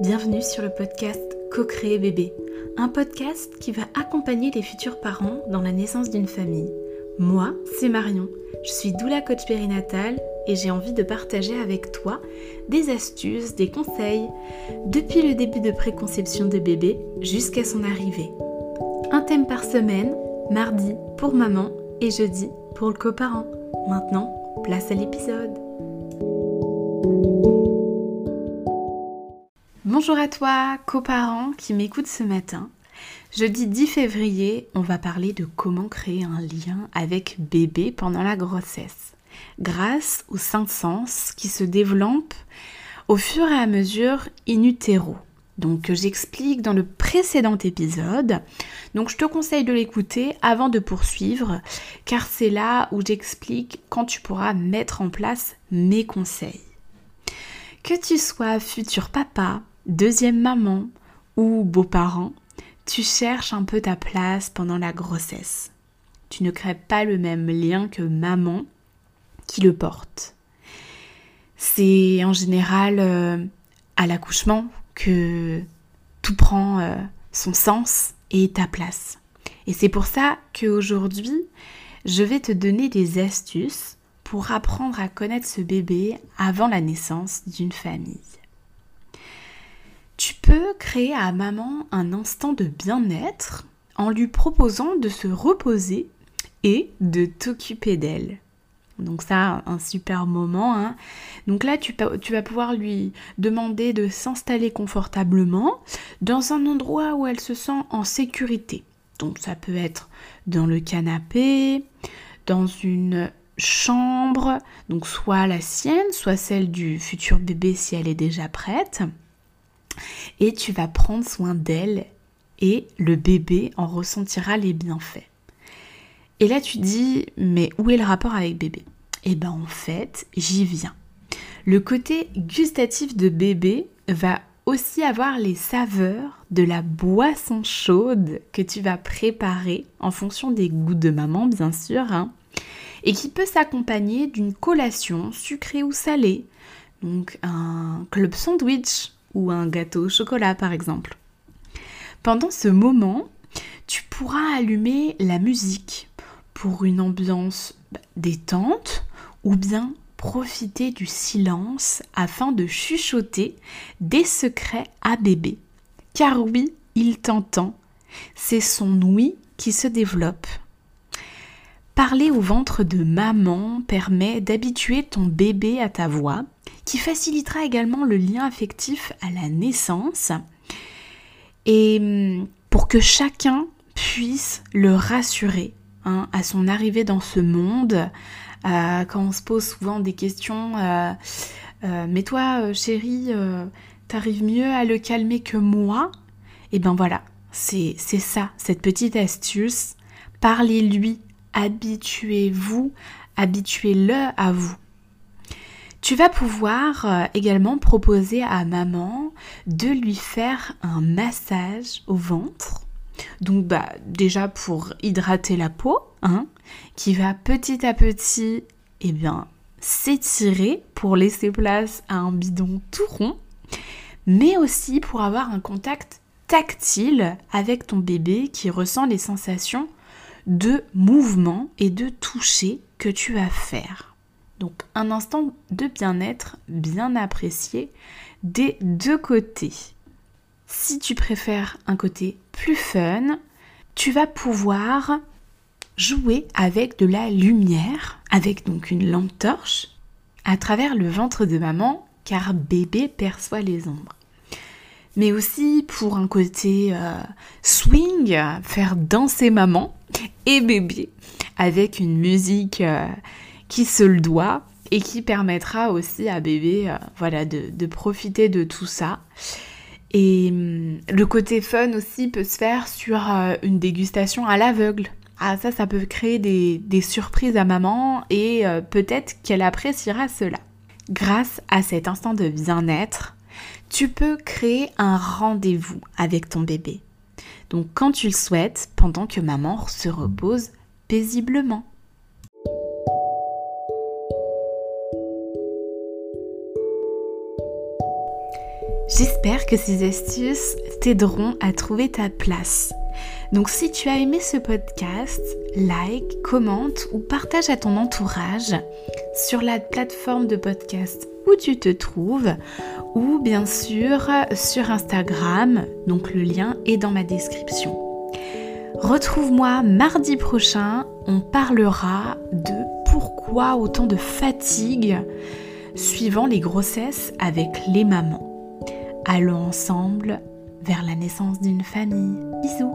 Bienvenue sur le podcast Co-créer bébé, un podcast qui va accompagner les futurs parents dans la naissance d'une famille. Moi, c'est Marion, je suis doula coach périnatale et j'ai envie de partager avec toi des astuces, des conseils, depuis le début de préconception de bébé jusqu'à son arrivée. Un thème par semaine, mardi pour maman et jeudi pour le coparent. Maintenant, place à l'épisode. Bonjour à toi, coparent qui m'écoute ce matin. Jeudi 10 février, on va parler de comment créer un lien avec bébé pendant la grossesse, grâce aux cinq sens qui se développent au fur et à mesure in utero. Donc j'explique dans le précédent épisode. Donc je te conseille de l'écouter avant de poursuivre car c'est là où j'explique quand tu pourras mettre en place mes conseils. Que tu sois futur papa, deuxième maman ou beau-parent, tu cherches un peu ta place pendant la grossesse. Tu ne crées pas le même lien que maman qui le porte. C'est en général euh, à l'accouchement que tout prend euh, son sens et ta place. Et c'est pour ça qu'aujourd'hui, je vais te donner des astuces pour apprendre à connaître ce bébé avant la naissance d'une famille. Tu peux créer à maman un instant de bien-être en lui proposant de se reposer et de t'occuper d'elle. Donc ça, un super moment. Hein. Donc là, tu, tu, vas pouvoir lui demander de s'installer confortablement dans un endroit où elle se sent en sécurité. Donc ça peut être dans le canapé, dans une chambre, donc soit la sienne, soit celle du futur bébé si elle est déjà prête et tu vas prendre soin d'elle et le bébé en ressentira les bienfaits. Et là tu dis mais où est le rapport avec bébé? Eh ben en fait j'y viens. Le côté gustatif de bébé va aussi avoir les saveurs de la boisson chaude que tu vas préparer en fonction des goûts de maman bien sûr hein, et qui peut s'accompagner d'une collation sucrée ou salée donc un club sandwich ou un gâteau au chocolat par exemple. Pendant ce moment, tu pourras allumer la musique pour une ambiance détente ou bien profiter du silence afin de chuchoter des secrets à bébé. Car oui, il t'entend. C'est son oui qui se développe. Parler au ventre de maman permet d'habituer ton bébé à ta voix, qui facilitera également le lien affectif à la naissance et hum, pour que chacun puisse le rassurer hein, à son arrivée dans ce monde. Euh, quand on se pose souvent des questions, euh, euh, mais toi chérie, t'arrives mieux à le calmer que moi? Et eh ben voilà, c'est ça, cette petite astuce. Parlez-lui habituez-vous, habituez-le à vous. Tu vas pouvoir euh, également proposer à maman de lui faire un massage au ventre. Donc bah déjà pour hydrater la peau, hein, qui va petit à petit eh bien s'étirer pour laisser place à un bidon tout rond, mais aussi pour avoir un contact tactile avec ton bébé qui ressent les sensations de mouvement et de toucher que tu vas faire. Donc un instant de bien-être bien apprécié des deux côtés. Si tu préfères un côté plus fun, tu vas pouvoir jouer avec de la lumière, avec donc une lampe torche, à travers le ventre de maman, car bébé perçoit les ombres. Mais aussi pour un côté euh, swing, faire danser maman, et bébé avec une musique euh, qui se le doit et qui permettra aussi à bébé euh, voilà, de, profiter de tout ça. Et hum, le côté fun aussi peut se faire sur euh, une dégustation à l'aveugle. Ah ça, ça peut créer des, des surprises à maman et peut-être qu'elle appréciera cela. Grâce à cet instant de bien-être, tu peux créer un rendez-vous avec ton bébé. Donc quand tu le souhaites, pendant que maman se repose paisiblement. J'espère que ces astuces t'aideront à trouver ta place. Donc si tu as aimé ce podcast, like, commente ou partage à ton entourage sur la plateforme de podcast où tu te trouves ou bien sûr sur Instagram, donc le lien est dans ma description. Retrouve-moi mardi prochain, on parlera de pourquoi autant de fatigue suivant les grossesses avec les mamans. Allons ensemble vers la naissance d'une famille. Bisous